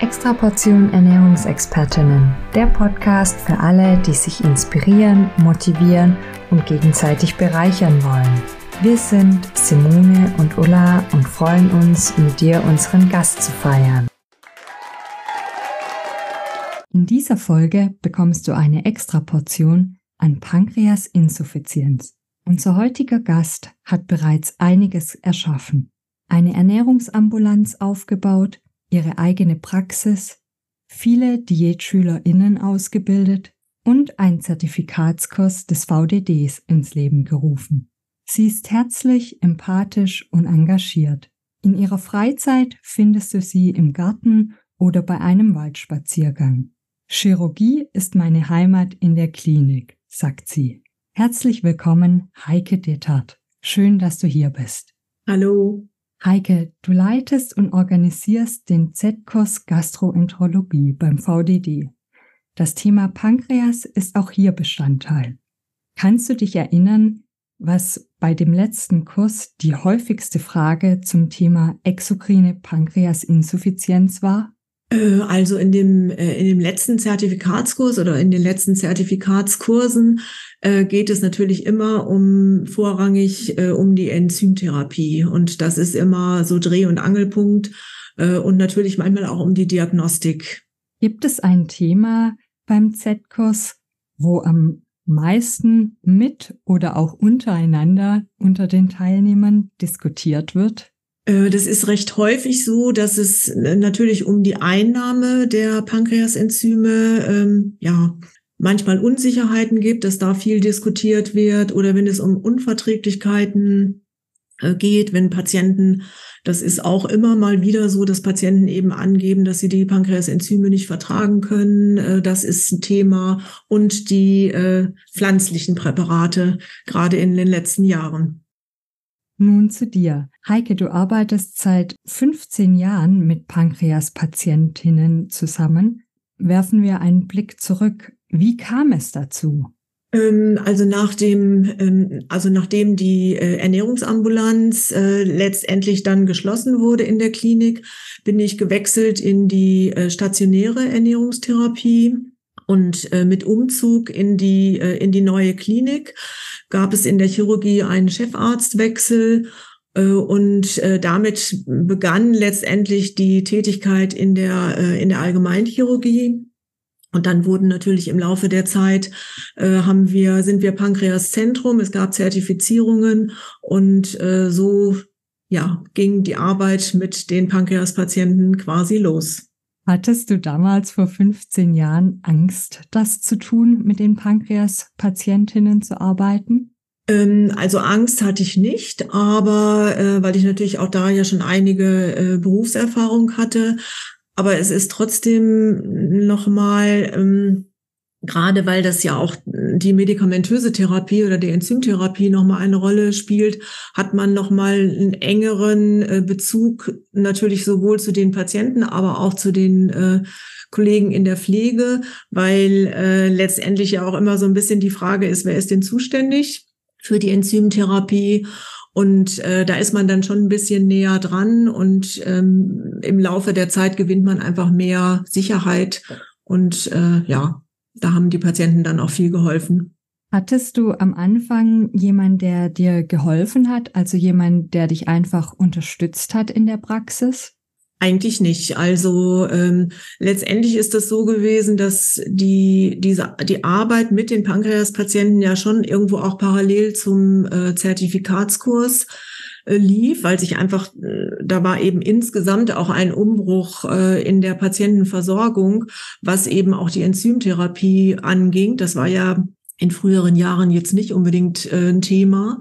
Extra Portion Ernährungsexpertinnen, der Podcast für alle, die sich inspirieren, motivieren und gegenseitig bereichern wollen. Wir sind Simone und Ulla und freuen uns, mit dir unseren Gast zu feiern. In dieser Folge bekommst du eine extra Portion an Pankreasinsuffizienz. Unser heutiger Gast hat bereits einiges erschaffen. Eine Ernährungsambulanz aufgebaut, ihre eigene Praxis, viele DiätschülerInnen ausgebildet und einen Zertifikatskurs des VDDs ins Leben gerufen. Sie ist herzlich, empathisch und engagiert. In ihrer Freizeit findest du sie im Garten oder bei einem Waldspaziergang. Chirurgie ist meine Heimat in der Klinik, sagt sie. Herzlich willkommen, Heike Detert. Schön, dass du hier bist. Hallo. Heike, du leitest und organisierst den Z-Kurs Gastroenterologie beim VDD. Das Thema Pankreas ist auch hier Bestandteil. Kannst du dich erinnern, was bei dem letzten Kurs die häufigste Frage zum Thema exokrine Pankreasinsuffizienz war? Äh, also in dem, äh, in dem letzten Zertifikatskurs oder in den letzten Zertifikatskursen äh, geht es natürlich immer um vorrangig um die Enzymtherapie. Und das ist immer so Dreh- und Angelpunkt und natürlich manchmal auch um die Diagnostik. Gibt es ein Thema beim Z-Kurs, wo am meisten mit oder auch untereinander unter den Teilnehmern diskutiert wird? Äh, das ist recht häufig so, dass es äh, natürlich um die Einnahme der Pankreasenzyme ähm, ja manchmal Unsicherheiten gibt, dass da viel diskutiert wird oder wenn es um Unverträglichkeiten äh, geht, wenn Patienten, das ist auch immer mal wieder so, dass Patienten eben angeben, dass sie die Pankreasenzyme nicht vertragen können. Das ist ein Thema und die pflanzlichen Präparate, gerade in den letzten Jahren. Nun zu dir. Heike, du arbeitest seit 15 Jahren mit Pankreaspatientinnen zusammen. Werfen wir einen Blick zurück. Wie kam es dazu? Ähm, also nach dem, ähm, also nachdem die äh, Ernährungsambulanz äh, letztendlich dann geschlossen wurde in der Klinik, bin ich gewechselt in die äh, stationäre Ernährungstherapie und mit Umzug in die in die neue Klinik gab es in der Chirurgie einen Chefarztwechsel und äh, damit begann letztendlich die Tätigkeit in der, äh, in der Allgemeinchirurgie. Und dann wurden natürlich im Laufe der Zeit äh, haben wir sind wir Pankreaszentrum. Es gab Zertifizierungen und äh, so ja ging die Arbeit mit den Pankreaspatienten quasi los. Hattest du damals vor 15 Jahren Angst, das zu tun, mit den Pankreas-Patientinnen zu arbeiten? Ähm, also Angst hatte ich nicht, aber äh, weil ich natürlich auch da ja schon einige äh, Berufserfahrung hatte. Aber es ist trotzdem nochmal ähm, gerade weil das ja auch die medikamentöse Therapie oder die Enzymtherapie nochmal eine Rolle spielt, hat man nochmal einen engeren äh, Bezug natürlich sowohl zu den Patienten, aber auch zu den äh, Kollegen in der Pflege, weil äh, letztendlich ja auch immer so ein bisschen die Frage ist, wer ist denn zuständig für die Enzymtherapie? Und äh, da ist man dann schon ein bisschen näher dran und ähm, im Laufe der Zeit gewinnt man einfach mehr Sicherheit und äh, ja, da haben die Patienten dann auch viel geholfen. Hattest du am Anfang jemand, der dir geholfen hat, also jemand, der dich einfach unterstützt hat in der Praxis? Eigentlich nicht. Also ähm, letztendlich ist es so gewesen, dass die diese die Arbeit mit den Pankreaspatienten ja schon irgendwo auch parallel zum äh, Zertifikatskurs äh, lief, weil sich einfach, äh, da war eben insgesamt auch ein Umbruch äh, in der Patientenversorgung, was eben auch die Enzymtherapie anging. Das war ja in früheren Jahren jetzt nicht unbedingt ein Thema.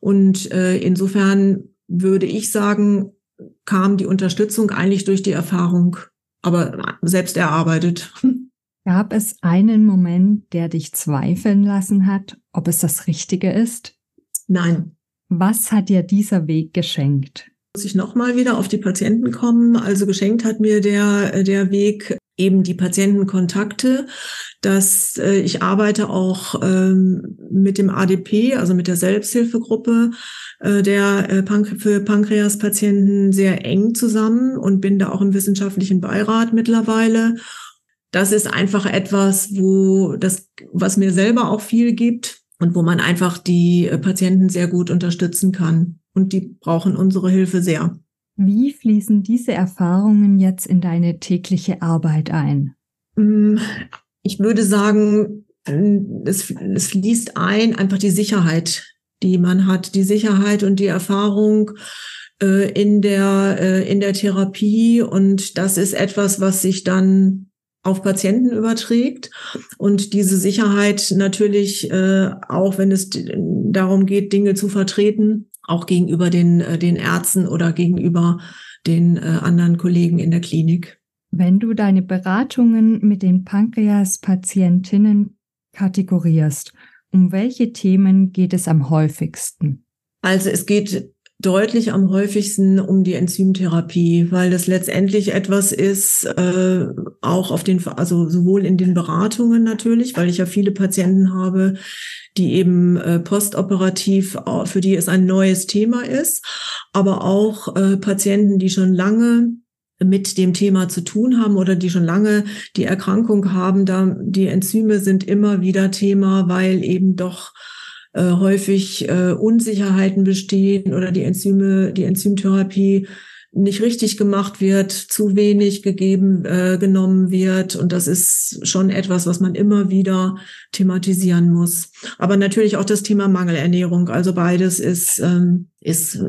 Und insofern würde ich sagen, kam die Unterstützung eigentlich durch die Erfahrung, aber selbst erarbeitet. Gab es einen Moment, der dich zweifeln lassen hat, ob es das Richtige ist? Nein, was hat dir dieser Weg geschenkt? Muss ich nochmal wieder auf die Patienten kommen? Also geschenkt hat mir der, der Weg eben die Patientenkontakte, dass äh, ich arbeite auch ähm, mit dem ADP, also mit der Selbsthilfegruppe äh, der äh, Pank für Pankreaspatienten sehr eng zusammen und bin da auch im wissenschaftlichen Beirat mittlerweile. Das ist einfach etwas, wo das, was mir selber auch viel gibt und wo man einfach die äh, Patienten sehr gut unterstützen kann. Und die brauchen unsere Hilfe sehr. Wie fließen diese Erfahrungen jetzt in deine tägliche Arbeit ein? Mm, ich würde sagen, es, es fließt ein einfach die Sicherheit, die man hat, die Sicherheit und die Erfahrung äh, in der äh, in der Therapie und das ist etwas, was sich dann auf Patienten überträgt und diese Sicherheit natürlich äh, auch, wenn es darum geht, Dinge zu vertreten, auch gegenüber den äh, den Ärzten oder gegenüber den äh, anderen Kollegen in der Klinik. Wenn du deine Beratungen mit den Pankreas-Patientinnen kategorierst, um welche Themen geht es am häufigsten? Also es geht deutlich am häufigsten um die Enzymtherapie, weil das letztendlich etwas ist, äh, auch auf den, also sowohl in den Beratungen natürlich, weil ich ja viele Patienten habe, die eben äh, postoperativ, für die es ein neues Thema ist, aber auch äh, Patienten, die schon lange mit dem Thema zu tun haben oder die schon lange die Erkrankung haben, da die Enzyme sind immer wieder Thema, weil eben doch äh, häufig äh, Unsicherheiten bestehen oder die Enzyme, die Enzymtherapie nicht richtig gemacht wird, zu wenig gegeben, äh, genommen wird. Und das ist schon etwas, was man immer wieder thematisieren muss. Aber natürlich auch das Thema Mangelernährung. Also beides ist, ähm, ist äh,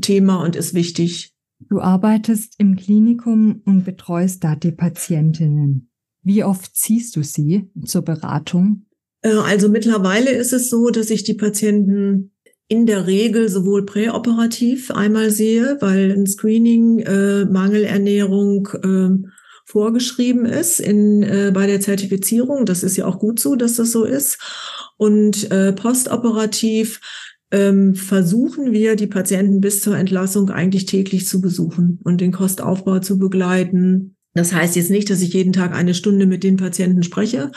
Thema und ist wichtig. Du arbeitest im Klinikum und betreust da die Patientinnen. Wie oft ziehst du sie zur Beratung? Äh, also mittlerweile ist es so, dass ich die Patienten in der Regel sowohl präoperativ einmal sehe, weil ein Screening äh, Mangelernährung äh, vorgeschrieben ist in, äh, bei der Zertifizierung. Das ist ja auch gut so, dass das so ist. Und äh, postoperativ ähm, versuchen wir, die Patienten bis zur Entlassung eigentlich täglich zu besuchen und den Kostaufbau zu begleiten. Das heißt jetzt nicht, dass ich jeden Tag eine Stunde mit den Patienten spreche.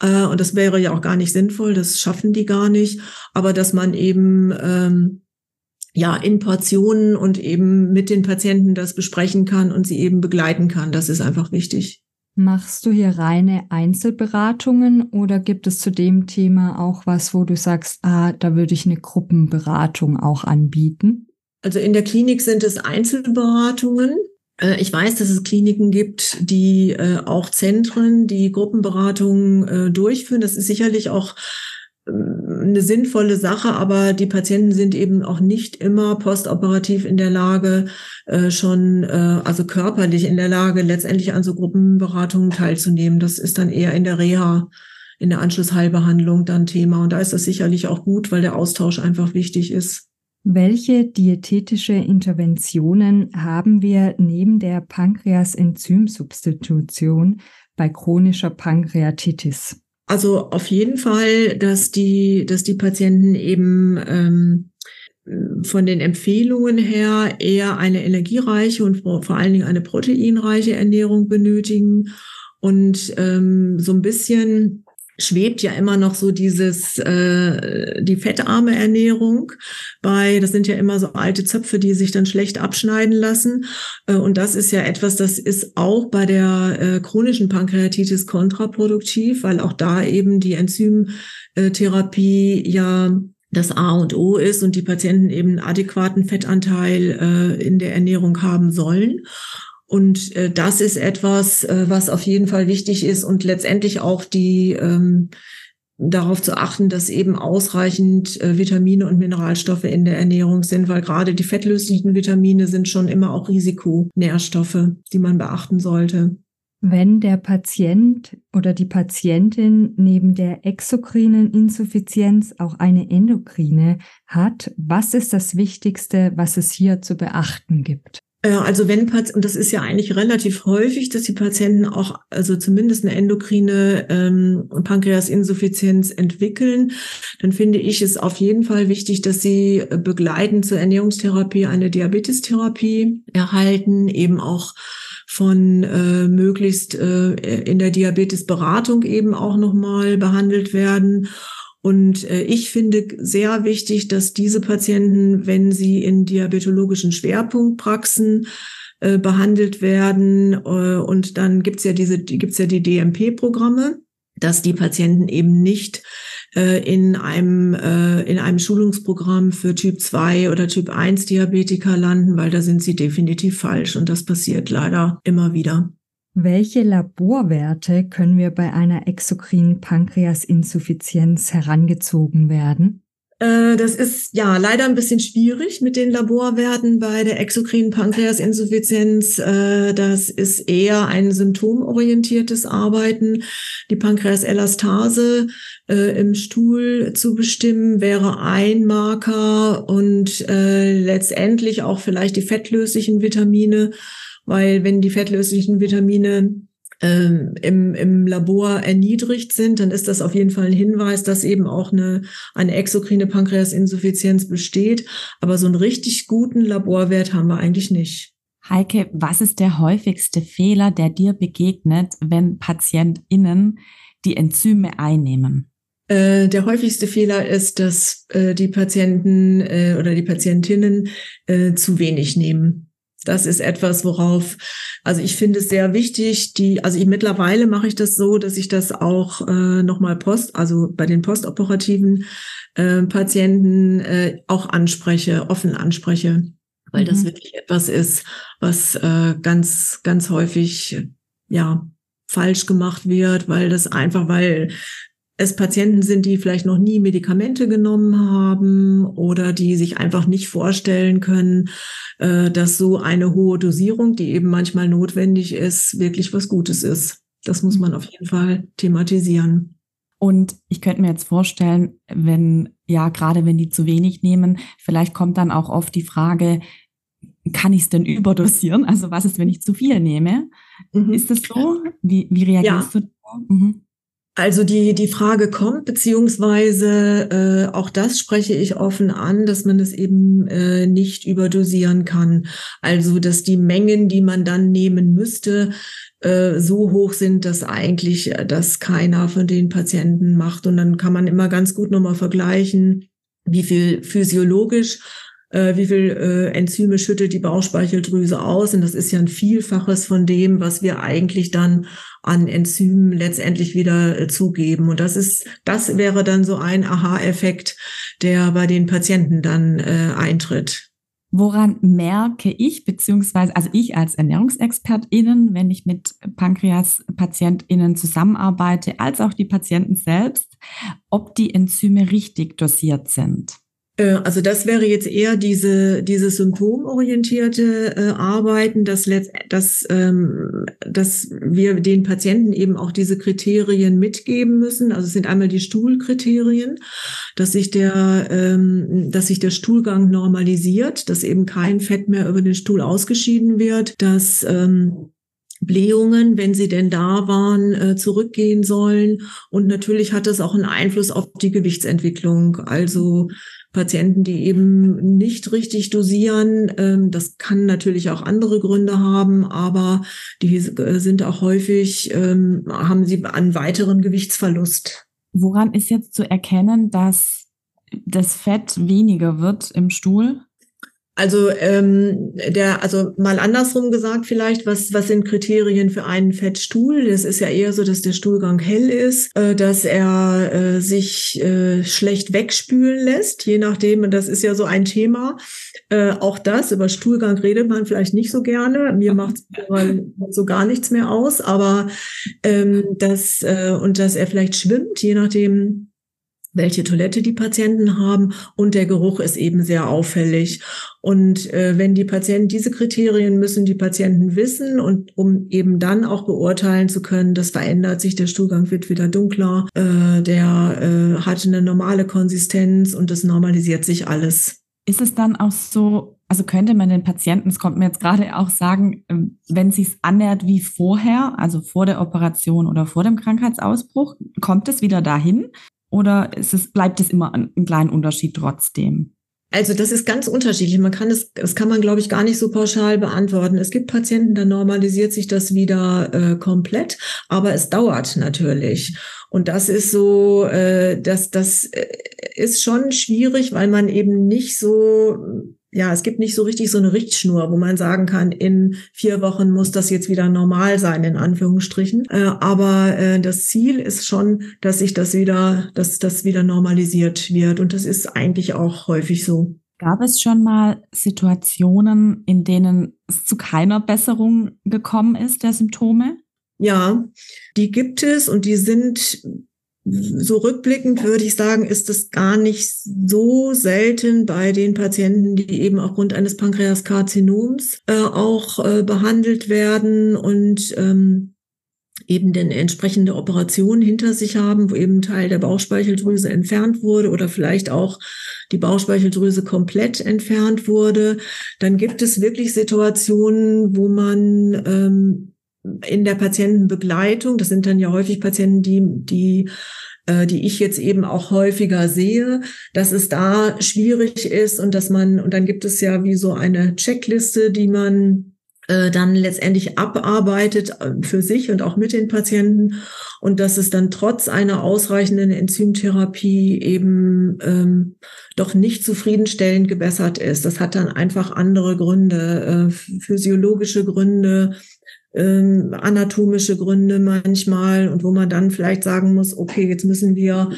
Äh, und das wäre ja auch gar nicht sinnvoll. Das schaffen die gar nicht. Aber dass man eben ähm, ja in Portionen und eben mit den Patienten das besprechen kann und sie eben begleiten kann, das ist einfach wichtig. Machst du hier reine Einzelberatungen oder gibt es zu dem Thema auch was, wo du sagst, ah, da würde ich eine Gruppenberatung auch anbieten? Also in der Klinik sind es Einzelberatungen. Äh, ich weiß, dass es Kliniken gibt, die äh, auch Zentren, die Gruppenberatungen äh, durchführen. Das ist sicherlich auch eine sinnvolle Sache, aber die Patienten sind eben auch nicht immer postoperativ in der Lage, äh, schon, äh, also körperlich in der Lage, letztendlich an so Gruppenberatungen teilzunehmen. Das ist dann eher in der Reha, in der Anschlussheilbehandlung dann Thema. Und da ist das sicherlich auch gut, weil der Austausch einfach wichtig ist. Welche diätetische Interventionen haben wir neben der Pankreas-Enzymsubstitution bei chronischer Pankreatitis? Also auf jeden Fall, dass die, dass die Patienten eben ähm, von den Empfehlungen her eher eine energiereiche und vor, vor allen Dingen eine proteinreiche Ernährung benötigen und ähm, so ein bisschen schwebt ja immer noch so dieses äh, die fettarme Ernährung bei. Das sind ja immer so alte Zöpfe die sich dann schlecht abschneiden lassen. Äh, und das ist ja etwas das ist auch bei der äh, chronischen Pankreatitis kontraproduktiv weil auch da eben die Enzymtherapie ja das A und O ist und die Patienten eben einen adäquaten Fettanteil äh, in der Ernährung haben sollen und äh, das ist etwas, äh, was auf jeden Fall wichtig ist und letztendlich auch die ähm, darauf zu achten, dass eben ausreichend äh, Vitamine und Mineralstoffe in der Ernährung sind, weil gerade die fettlöslichen Vitamine sind schon immer auch Risikonährstoffe, die man beachten sollte. Wenn der Patient oder die Patientin neben der exokrinen Insuffizienz auch eine endokrine hat, was ist das Wichtigste, was es hier zu beachten gibt? Äh, also wenn und das ist ja eigentlich relativ häufig, dass die Patienten auch also zumindest eine endokrine ähm, Pankreasinsuffizienz entwickeln, dann finde ich es auf jeden Fall wichtig, dass sie begleitend zur Ernährungstherapie eine Diabetestherapie erhalten, eben auch von äh, möglichst äh, in der Diabetesberatung eben auch nochmal behandelt werden. Und äh, ich finde sehr wichtig, dass diese Patienten, wenn sie in diabetologischen Schwerpunktpraxen äh, behandelt werden, äh, und dann gibt's ja diese, gibt's ja die DMP-Programme, dass die Patienten eben nicht äh, in einem, äh, in einem Schulungsprogramm für Typ 2 oder Typ 1 Diabetiker landen, weil da sind sie definitiv falsch und das passiert leider immer wieder. Welche Laborwerte können wir bei einer exokrinen Pankreasinsuffizienz herangezogen werden? Äh, das ist ja leider ein bisschen schwierig mit den Laborwerten bei der exokrinen Pankreasinsuffizienz. Äh, das ist eher ein symptomorientiertes Arbeiten. Die Pankreaselastase äh, im Stuhl zu bestimmen wäre ein Marker und letztendlich auch vielleicht die fettlöslichen Vitamine, weil wenn die fettlöslichen Vitamine ähm, im, im Labor erniedrigt sind, dann ist das auf jeden Fall ein Hinweis, dass eben auch eine, eine exokrine Pankreasinsuffizienz besteht. Aber so einen richtig guten Laborwert haben wir eigentlich nicht. Heike, was ist der häufigste Fehler, der dir begegnet, wenn PatientInnen die Enzyme einnehmen? Äh, der häufigste Fehler ist, dass äh, die Patienten äh, oder die Patientinnen äh, zu wenig nehmen. Das ist etwas, worauf, also ich finde es sehr wichtig, die, also ich, mittlerweile mache ich das so, dass ich das auch äh, nochmal post, also bei den postoperativen äh, Patienten äh, auch anspreche, offen anspreche, weil mhm. das wirklich etwas ist, was äh, ganz, ganz häufig, ja, falsch gemacht wird, weil das einfach, weil es Patienten sind, die vielleicht noch nie Medikamente genommen haben oder die sich einfach nicht vorstellen können, äh, dass so eine hohe Dosierung, die eben manchmal notwendig ist, wirklich was Gutes ist. Das muss man auf jeden Fall thematisieren. Und ich könnte mir jetzt vorstellen, wenn, ja, gerade wenn die zu wenig nehmen, vielleicht kommt dann auch oft die Frage, kann ich es denn überdosieren? Also was ist, wenn ich zu viel nehme? Mhm. Ist das so? Wie, wie reagierst ja. du? Mhm. Also die, die Frage kommt, beziehungsweise äh, auch das spreche ich offen an, dass man es eben äh, nicht überdosieren kann. Also dass die Mengen, die man dann nehmen müsste, äh, so hoch sind, dass eigentlich äh, das keiner von den Patienten macht. Und dann kann man immer ganz gut nochmal vergleichen, wie viel physiologisch äh, wie viel äh, Enzyme schüttet die Bauchspeicheldrüse aus. Und das ist ja ein Vielfaches von dem, was wir eigentlich dann an Enzymen letztendlich wieder äh, zugeben. Und das ist, das wäre dann so ein Aha-Effekt, der bei den Patienten dann äh, eintritt. Woran merke ich, beziehungsweise, also ich als ErnährungsexpertInnen, wenn ich mit Pankreas-PatientInnen zusammenarbeite, als auch die Patienten selbst, ob die Enzyme richtig dosiert sind? Äh, also das wäre jetzt eher diese dieses symptomorientierte äh, Arbeiten, dass, dass, ähm, dass wir den Patienten eben auch diese Kriterien mitgeben müssen. Also es sind einmal die Stuhlkriterien, dass sich der ähm, dass sich der Stuhlgang normalisiert, dass eben kein Fett mehr über den Stuhl ausgeschieden wird, dass ähm, Blähungen, wenn sie denn da waren, äh, zurückgehen sollen. Und natürlich hat das auch einen Einfluss auf die Gewichtsentwicklung. Also Patienten, die eben nicht richtig dosieren. Ähm, das kann natürlich auch andere Gründe haben, aber die äh, sind auch häufig, ähm, haben sie einen weiteren Gewichtsverlust. Woran ist jetzt zu erkennen, dass das Fett weniger wird im Stuhl? Also ähm, der, also mal andersrum gesagt vielleicht, was was sind Kriterien für einen Fettstuhl? Das ist ja eher so, dass der Stuhlgang hell ist, äh, dass er äh, sich äh, schlecht wegspülen lässt, je nachdem. Und das ist ja so ein Thema. Äh, auch das über Stuhlgang redet man vielleicht nicht so gerne. Mir macht so gar nichts mehr aus, aber ähm, das äh, und dass er vielleicht schwimmt, je nachdem welche Toilette die Patienten haben und der Geruch ist eben sehr auffällig. Und äh, wenn die Patienten diese Kriterien müssen die Patienten wissen und um eben dann auch beurteilen zu können, das verändert sich, der Stuhlgang wird wieder dunkler, äh, der äh, hat eine normale Konsistenz und das normalisiert sich alles. Ist es dann auch so, also könnte man den Patienten, es kommt mir jetzt gerade auch sagen, ähm, wenn es sich annähert wie vorher, also vor der Operation oder vor dem Krankheitsausbruch, kommt es wieder dahin? Oder ist es, bleibt es immer ein, ein kleiner Unterschied trotzdem? Also das ist ganz unterschiedlich. Man kann es, das kann man, glaube ich, gar nicht so pauschal beantworten. Es gibt Patienten, da normalisiert sich das wieder äh, komplett, aber es dauert natürlich. Und das ist so, äh, das, das äh, ist schon schwierig, weil man eben nicht so ja, es gibt nicht so richtig so eine Richtschnur, wo man sagen kann, in vier Wochen muss das jetzt wieder normal sein, in Anführungsstrichen. Äh, aber äh, das Ziel ist schon, dass sich das wieder, dass das wieder normalisiert wird. Und das ist eigentlich auch häufig so. Gab es schon mal Situationen, in denen es zu keiner Besserung gekommen ist der Symptome? Ja, die gibt es und die sind so rückblickend würde ich sagen, ist es gar nicht so selten bei den Patienten, die eben aufgrund eines Pankreaskarzinoms äh, auch äh, behandelt werden und ähm, eben den entsprechende Operation hinter sich haben, wo eben Teil der Bauchspeicheldrüse entfernt wurde oder vielleicht auch die Bauchspeicheldrüse komplett entfernt wurde, dann gibt es wirklich Situationen, wo man ähm, in der Patientenbegleitung, das sind dann ja häufig Patienten, die, die äh, die ich jetzt eben auch häufiger sehe, dass es da schwierig ist und dass man, und dann gibt es ja wie so eine Checkliste, die man äh, dann letztendlich abarbeitet äh, für sich und auch mit den Patienten und dass es dann trotz einer ausreichenden Enzymtherapie eben ähm, doch nicht zufriedenstellend gebessert ist. Das hat dann einfach andere Gründe, äh, physiologische Gründe, ähm, anatomische Gründe manchmal und wo man dann vielleicht sagen muss, okay, jetzt müssen wir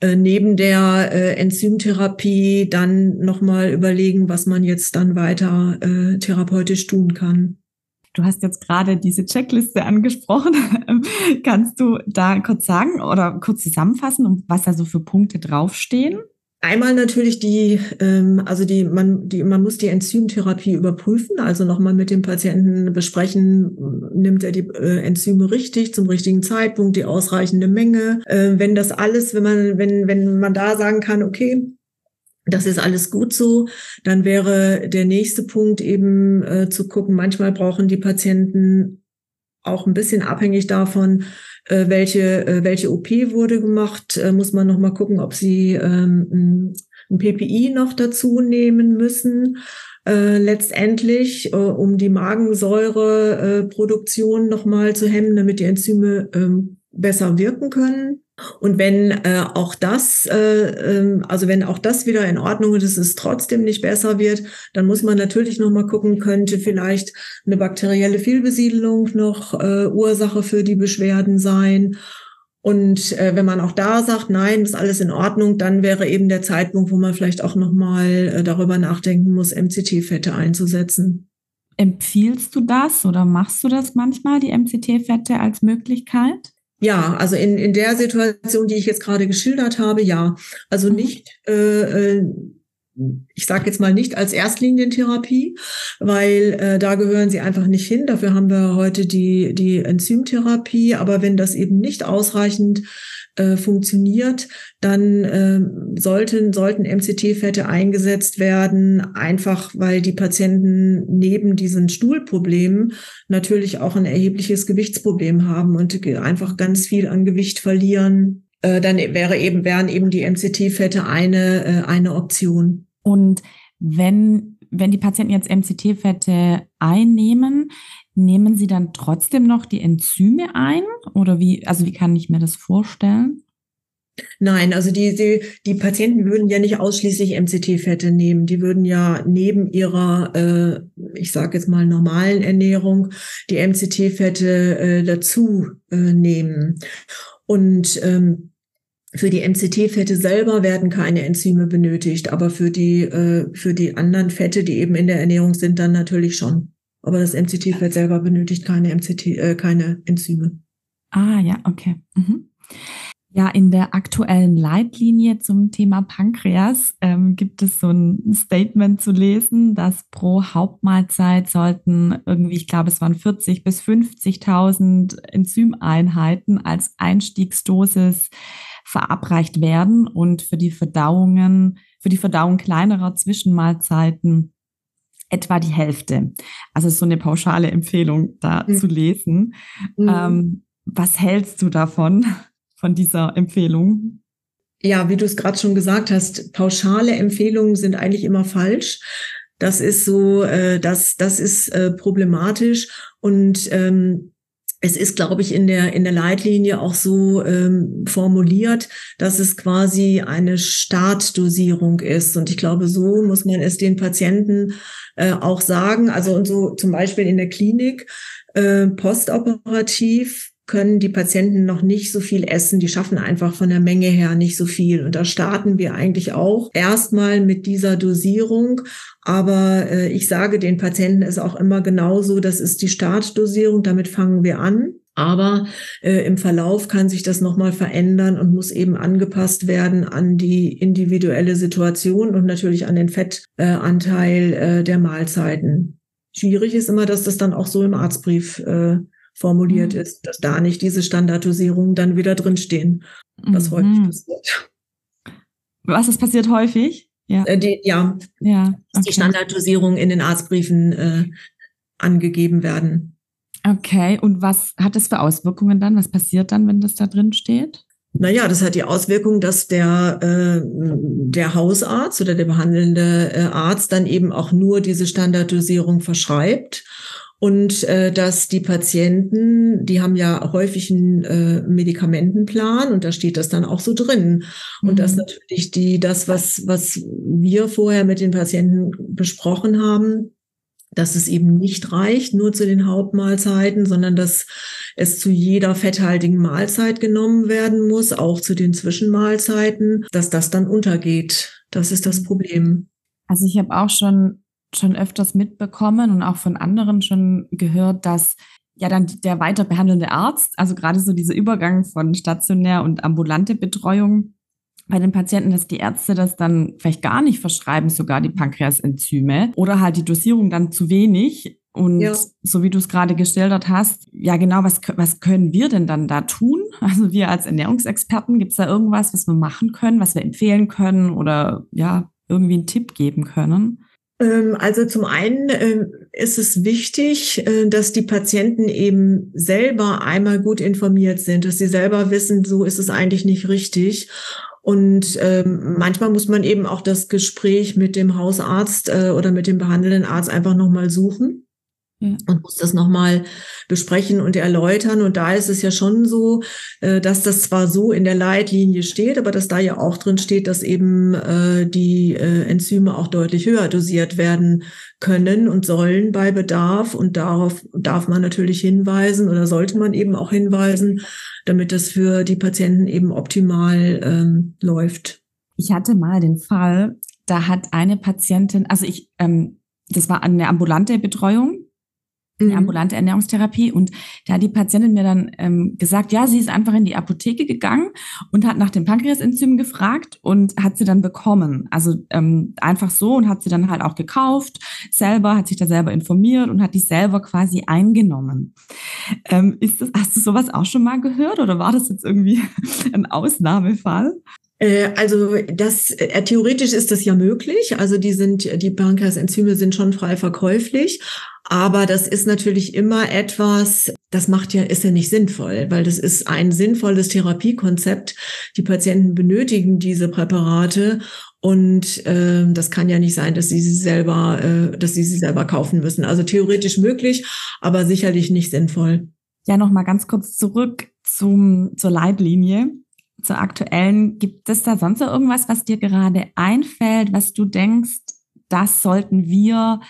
äh, neben der äh, Enzymtherapie dann nochmal überlegen, was man jetzt dann weiter äh, therapeutisch tun kann. Du hast jetzt gerade diese Checkliste angesprochen. Kannst du da kurz sagen oder kurz zusammenfassen, was da so für Punkte draufstehen? Einmal natürlich die, ähm, also die, man, die, man muss die Enzymtherapie überprüfen, also nochmal mit dem Patienten besprechen, nimmt er die äh, Enzyme richtig zum richtigen Zeitpunkt, die ausreichende Menge. Äh, wenn das alles, wenn man, wenn, wenn man da sagen kann, okay, das ist alles gut so, dann wäre der nächste Punkt eben äh, zu gucken, manchmal brauchen die Patienten auch ein bisschen abhängig davon, äh, welche, äh, welche OP wurde gemacht, äh, muss man noch mal gucken, ob sie ähm, ein PPI noch dazu nehmen müssen. Äh, letztendlich, äh, um die Magensäureproduktion äh, nochmal zu hemmen, damit die Enzyme ähm, besser wirken können. Und wenn äh, auch das, äh, äh, also wenn auch das wieder in Ordnung ist, es trotzdem nicht besser wird, dann muss man natürlich noch mal gucken, könnte vielleicht eine bakterielle Fehlbesiedelung noch äh, Ursache für die Beschwerden sein. Und äh, wenn man auch da sagt, nein, ist alles in Ordnung, dann wäre eben der Zeitpunkt, wo man vielleicht auch noch mal äh, darüber nachdenken muss, MCT-Fette einzusetzen. Empfiehlst du das oder machst du das manchmal, die MCT-Fette als Möglichkeit? Ja, also in, in der Situation, die ich jetzt gerade geschildert habe, ja. Also mhm. nicht, äh, äh, ich sage jetzt mal nicht als Erstlinientherapie, weil äh, da gehören sie einfach nicht hin. Dafür haben wir heute die, die Enzymtherapie. Aber wenn das eben nicht ausreichend äh, funktioniert, dann äh, sollten, sollten MCT-Fette eingesetzt werden, einfach weil die Patienten neben diesen Stuhlproblemen natürlich auch ein erhebliches Gewichtsproblem haben und einfach ganz viel an Gewicht verlieren. Äh, dann wäre eben, wären eben die MCT-Fette eine, äh, eine Option. Und wenn, wenn die Patienten jetzt MCT-Fette einnehmen, nehmen sie dann trotzdem noch die Enzyme ein? Oder wie, also wie kann ich mir das vorstellen? Nein, also die, die, die Patienten würden ja nicht ausschließlich MCT-Fette nehmen. Die würden ja neben ihrer, äh, ich sage jetzt mal, normalen Ernährung die MCT-Fette äh, dazu äh, nehmen. Und ähm, für die MCT-Fette selber werden keine Enzyme benötigt, aber für die, äh, für die anderen Fette, die eben in der Ernährung sind, dann natürlich schon. Aber das MCT-Fett selber benötigt keine MCT, äh, keine Enzyme. Ah ja, okay. Mhm. Ja, in der aktuellen Leitlinie zum Thema Pankreas ähm, gibt es so ein Statement zu lesen, dass pro Hauptmahlzeit sollten irgendwie, ich glaube, es waren 40 bis 50.000 Enzymeinheiten als Einstiegsdosis verabreicht werden und für die Verdauungen, für die Verdauung kleinerer Zwischenmahlzeiten etwa die Hälfte. Also so eine pauschale Empfehlung da mhm. zu lesen. Mhm. Ähm, was hältst du davon, von dieser Empfehlung? ja, wie du es gerade schon gesagt hast, pauschale Empfehlungen sind eigentlich immer falsch. Das ist so, äh, das, das ist äh, problematisch. Und ähm, es ist, glaube ich, in der, in der Leitlinie auch so ähm, formuliert, dass es quasi eine Startdosierung ist. Und ich glaube, so muss man es den Patienten äh, auch sagen. Also und so zum Beispiel in der Klinik äh, postoperativ können die Patienten noch nicht so viel essen. Die schaffen einfach von der Menge her nicht so viel. Und da starten wir eigentlich auch erstmal mit dieser Dosierung. Aber äh, ich sage den Patienten ist auch immer genauso, das ist die Startdosierung, damit fangen wir an. Aber äh, im Verlauf kann sich das nochmal verändern und muss eben angepasst werden an die individuelle Situation und natürlich an den Fettanteil äh, der Mahlzeiten. Schwierig ist immer, dass das dann auch so im Arztbrief äh, formuliert mhm. ist, dass da nicht diese Standardisierungen dann wieder drinstehen, was mhm. häufig passiert. Was ist passiert häufig? Ja, äh, die, ja, ja okay. die Standardisierungen in den Arztbriefen äh, angegeben werden. Okay, und was hat das für Auswirkungen dann? Was passiert dann, wenn das da drin steht? Naja, das hat die Auswirkung, dass der, äh, der Hausarzt oder der behandelnde äh, Arzt dann eben auch nur diese Standardisierung verschreibt und äh, dass die Patienten, die haben ja häufig einen äh, Medikamentenplan und da steht das dann auch so drin. Und mhm. dass natürlich die, das, was, was wir vorher mit den Patienten besprochen haben, dass es eben nicht reicht, nur zu den Hauptmahlzeiten, sondern dass es zu jeder fetthaltigen Mahlzeit genommen werden muss, auch zu den Zwischenmahlzeiten, dass das dann untergeht. Das ist das Problem. Also ich habe auch schon schon öfters mitbekommen und auch von anderen schon gehört, dass ja dann der weiter behandelnde Arzt, also gerade so dieser Übergang von stationär und ambulante Betreuung bei den Patienten, dass die Ärzte das dann vielleicht gar nicht verschreiben, sogar die Pankreasenzyme oder halt die Dosierung dann zu wenig. Und ja. so wie du es gerade geschildert hast, ja genau, was, was können wir denn dann da tun? Also wir als Ernährungsexperten, gibt es da irgendwas, was wir machen können, was wir empfehlen können oder ja, irgendwie einen Tipp geben können? Ähm, also zum einen ähm, ist es wichtig, äh, dass die Patienten eben selber einmal gut informiert sind, dass sie selber wissen, so ist es eigentlich nicht richtig. Und ähm, manchmal muss man eben auch das Gespräch mit dem Hausarzt äh, oder mit dem behandelnden Arzt einfach nochmal suchen und muss das nochmal besprechen und erläutern. Und da ist es ja schon so, äh, dass das zwar so in der Leitlinie steht, aber dass da ja auch drin steht, dass eben äh, die äh, Enzyme auch deutlich höher dosiert werden können und sollen bei Bedarf. Und darauf darf man natürlich hinweisen oder sollte man eben auch hinweisen, damit das für die Patienten eben optimal ähm, läuft. Ich hatte mal den Fall, da hat eine Patientin, also ich, ähm, das war eine ambulante Betreuung mhm. ambulante Ernährungstherapie. Und da hat die Patientin mir dann ähm, gesagt, ja, sie ist einfach in die Apotheke gegangen und hat nach dem Pankreasenzym gefragt und hat sie dann bekommen. Also ähm, einfach so und hat sie dann halt auch gekauft, selber, hat sich da selber informiert und hat die selber quasi eingenommen. Ähm, ist das, hast du sowas auch schon mal gehört oder war das jetzt irgendwie ein Ausnahmefall? Äh, also das äh, theoretisch ist das ja möglich. Also die sind die Pankreasenzyme sind schon frei verkäuflich, aber das ist natürlich immer etwas, das macht ja, ist ja nicht sinnvoll, weil das ist ein sinnvolles Therapiekonzept. Die Patienten benötigen diese Präparate und äh, das kann ja nicht sein, dass sie sie selber, äh, dass sie sie selber kaufen müssen. Also theoretisch möglich, aber sicherlich nicht sinnvoll. Ja, noch mal ganz kurz zurück zum zur Leitlinie, zur aktuellen. Gibt es da sonst noch irgendwas, was dir gerade einfällt, was du denkst, das sollten wir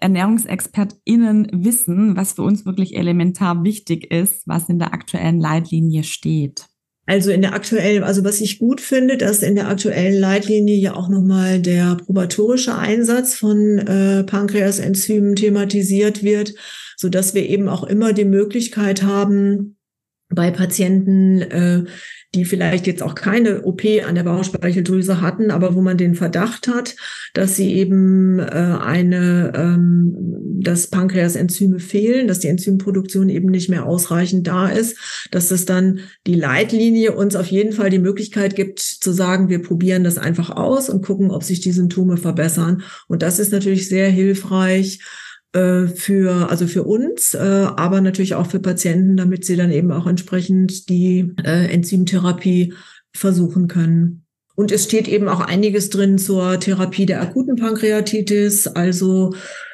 ErnährungsexpertInnen wissen, was für uns wirklich elementar wichtig ist, was in der aktuellen Leitlinie steht? Also in der aktuellen, also was ich gut finde, dass in der aktuellen Leitlinie ja auch nochmal der probatorische Einsatz von äh, Pankreasenzymen thematisiert wird, so dass wir eben auch immer die Möglichkeit haben, bei Patienten äh, die vielleicht jetzt auch keine OP an der Bauchspeicheldrüse hatten, aber wo man den Verdacht hat, dass sie eben äh, eine, ähm, dass Pankreasenzyme fehlen, dass die Enzymproduktion eben nicht mehr ausreichend da ist, dass es dann die Leitlinie uns auf jeden Fall die Möglichkeit gibt zu sagen, wir probieren das einfach aus und gucken, ob sich die Symptome verbessern. Und das ist natürlich sehr hilfreich für, also für uns, äh, aber natürlich auch für Patienten, damit sie dann eben auch entsprechend die äh, Enzymtherapie versuchen können. Und es steht eben auch einiges drin zur Therapie der akuten Pankreatitis. Also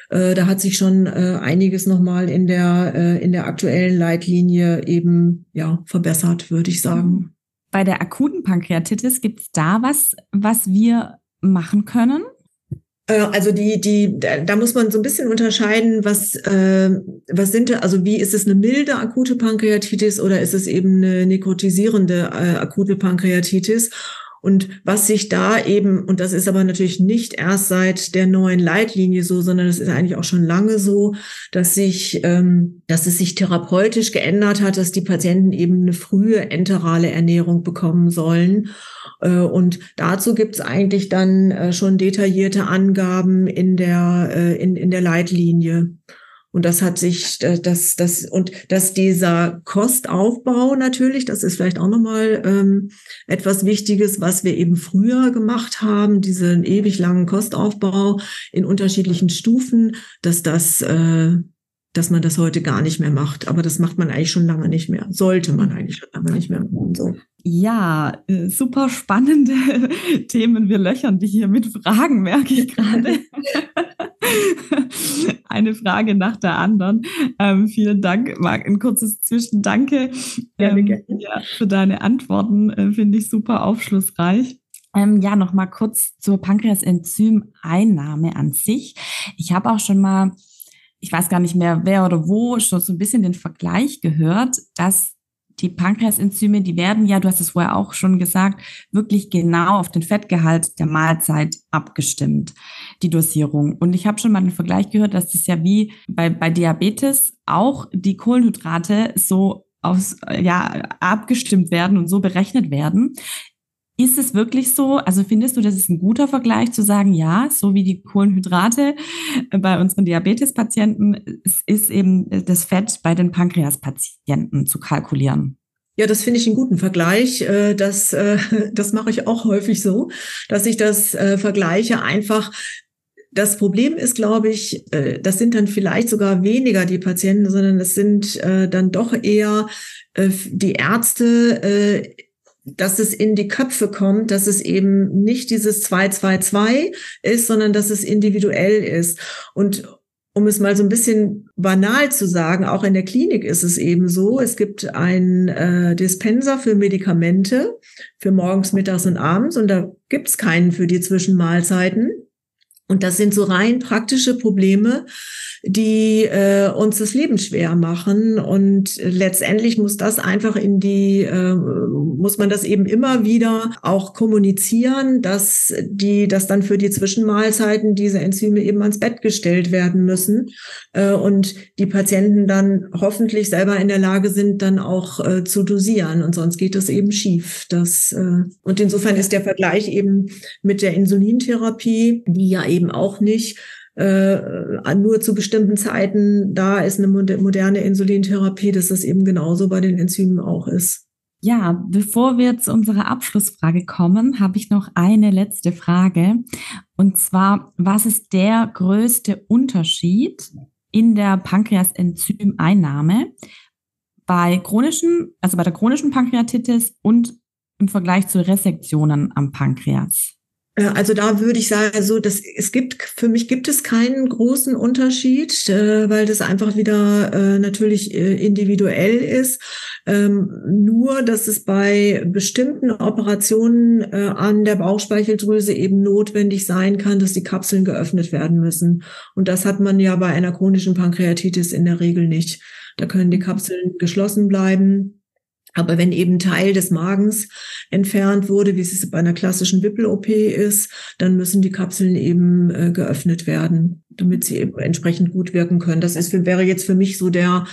äh, da hat sich schon äh, einiges nochmal in der, äh, in der aktuellen Leitlinie eben ja, verbessert, würde ich sagen. Bei der akuten Pankreatitis gibt es da was, was wir machen können? Äh, also die, die, da muss man so ein bisschen unterscheiden, was, äh, was sind, also wie ist es eine milde akute Pankreatitis oder ist es eben eine nekrotisierende äh, akute Pankreatitis? Und was sich da eben, und das ist aber natürlich nicht erst seit der neuen Leitlinie so, sondern es ist eigentlich auch schon lange so, dass sich, ähm, dass es sich therapeutisch geändert hat, dass die Patienten eben eine frühe enterale Ernährung bekommen sollen. Äh, und dazu gibt es eigentlich dann äh, schon detaillierte Angaben in der, äh, in, in der Leitlinie. Und das hat sich, das, das, und dass dieser Kostaufbau natürlich, das ist vielleicht auch nochmal ähm, etwas Wichtiges, was wir eben früher gemacht haben, diesen ewig langen Kostaufbau in unterschiedlichen Stufen, dass das, äh, dass man das heute gar nicht mehr macht. Aber das macht man eigentlich schon lange nicht mehr. Sollte man eigentlich schon lange nicht mehr machen. So. Ja, äh, super spannende Themen. Wir löchern dich hier mit Fragen, merke ich gerade. Eine Frage nach der anderen. Ähm, vielen Dank, Marc. Ein kurzes Zwischendanke ähm, ja, für deine Antworten. Äh, Finde ich super aufschlussreich. Ähm, ja, noch mal kurz zur Pankreasenzymeinnahme an sich. Ich habe auch schon mal, ich weiß gar nicht mehr wer oder wo, schon so ein bisschen den Vergleich gehört, dass die Pankreasenzyme, die werden ja, du hast es vorher auch schon gesagt, wirklich genau auf den Fettgehalt der Mahlzeit abgestimmt, die Dosierung. Und ich habe schon mal einen Vergleich gehört, dass das ja wie bei, bei Diabetes auch die Kohlenhydrate so aus, ja, abgestimmt werden und so berechnet werden. Ist es wirklich so? Also findest du, das ist ein guter Vergleich zu sagen, ja, so wie die Kohlenhydrate bei unseren Diabetespatienten, ist eben das Fett bei den Pankreaspatienten zu kalkulieren? Ja, das finde ich einen guten Vergleich. Äh, das, äh, das mache ich auch häufig so, dass ich das äh, vergleiche einfach das Problem ist, glaube ich, das sind dann vielleicht sogar weniger die Patienten, sondern das sind dann doch eher die Ärzte dass es in die Köpfe kommt, dass es eben nicht dieses 222 ist, sondern dass es individuell ist. Und um es mal so ein bisschen banal zu sagen, auch in der Klinik ist es eben so, es gibt ein äh, Dispenser für Medikamente für morgens, mittags und abends und da gibt es keinen für die Zwischenmahlzeiten. Und das sind so rein praktische Probleme, die äh, uns das Leben schwer machen. Und letztendlich muss das einfach in die, äh, muss man das eben immer wieder auch kommunizieren, dass die, dass dann für die Zwischenmahlzeiten diese Enzyme eben ans Bett gestellt werden müssen äh, und die Patienten dann hoffentlich selber in der Lage sind, dann auch äh, zu dosieren. Und sonst geht das eben schief. Das, äh, und insofern ist der Vergleich eben mit der Insulintherapie, die ja eben auch nicht äh, nur zu bestimmten Zeiten da ist eine moderne Insulintherapie, dass das eben genauso bei den Enzymen auch ist. Ja, bevor wir zu unserer Abschlussfrage kommen, habe ich noch eine letzte Frage. Und zwar, was ist der größte Unterschied in der Pankreasenzymeinnahme bei chronischen, also bei der chronischen Pankreatitis und im Vergleich zu Resektionen am Pankreas? Äh, also da würde ich sagen, so dass es gibt für mich gibt es keinen großen Unterschied, äh, weil das einfach wieder äh, natürlich individuell ist. Ähm, nur, dass es bei bestimmten Operationen an der Bauchspeicheldrüse eben notwendig sein kann, dass die Kapseln geöffnet werden müssen. Und das hat man ja bei einer chronischen Pankreatitis in der Regel nicht. Da können die Kapseln geschlossen bleiben. Aber wenn eben Teil des Magens entfernt wurde, wie es bei einer klassischen Wippel-OP ist, dann müssen die Kapseln eben äh, geöffnet werden, damit sie eben entsprechend gut wirken können. Das ist, wäre jetzt für mich so der,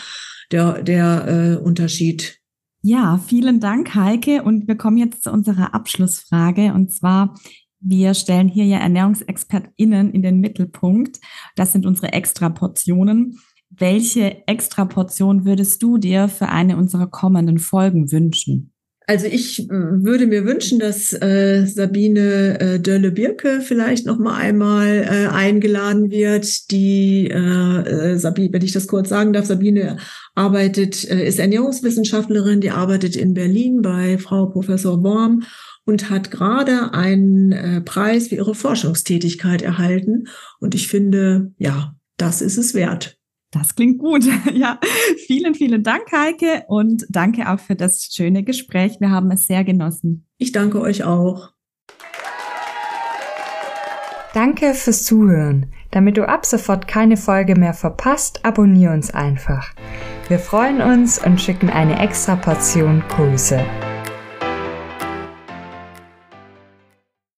der, der äh, Unterschied. Ja, vielen Dank, Heike. Und wir kommen jetzt zu unserer Abschlussfrage. Und zwar, wir stellen hier ja ErnährungsexpertInnen in den Mittelpunkt. Das sind unsere Extraportionen. Welche Extraportion würdest du dir für eine unserer kommenden Folgen wünschen? Also ich würde mir wünschen, dass äh, Sabine äh, Dölle-Birke vielleicht noch mal einmal äh, eingeladen wird. Die äh, äh, Sabine, wenn ich das kurz sagen darf, Sabine arbeitet, äh, ist Ernährungswissenschaftlerin, die arbeitet in Berlin bei Frau Professor Worm und hat gerade einen äh, Preis für ihre Forschungstätigkeit erhalten. Und ich finde, ja, das ist es wert. Das klingt gut. Ja, vielen, vielen Dank, Heike, und danke auch für das schöne Gespräch. Wir haben es sehr genossen. Ich danke euch auch. Danke fürs Zuhören. Damit du ab sofort keine Folge mehr verpasst, abonniere uns einfach. Wir freuen uns und schicken eine extra Portion Grüße.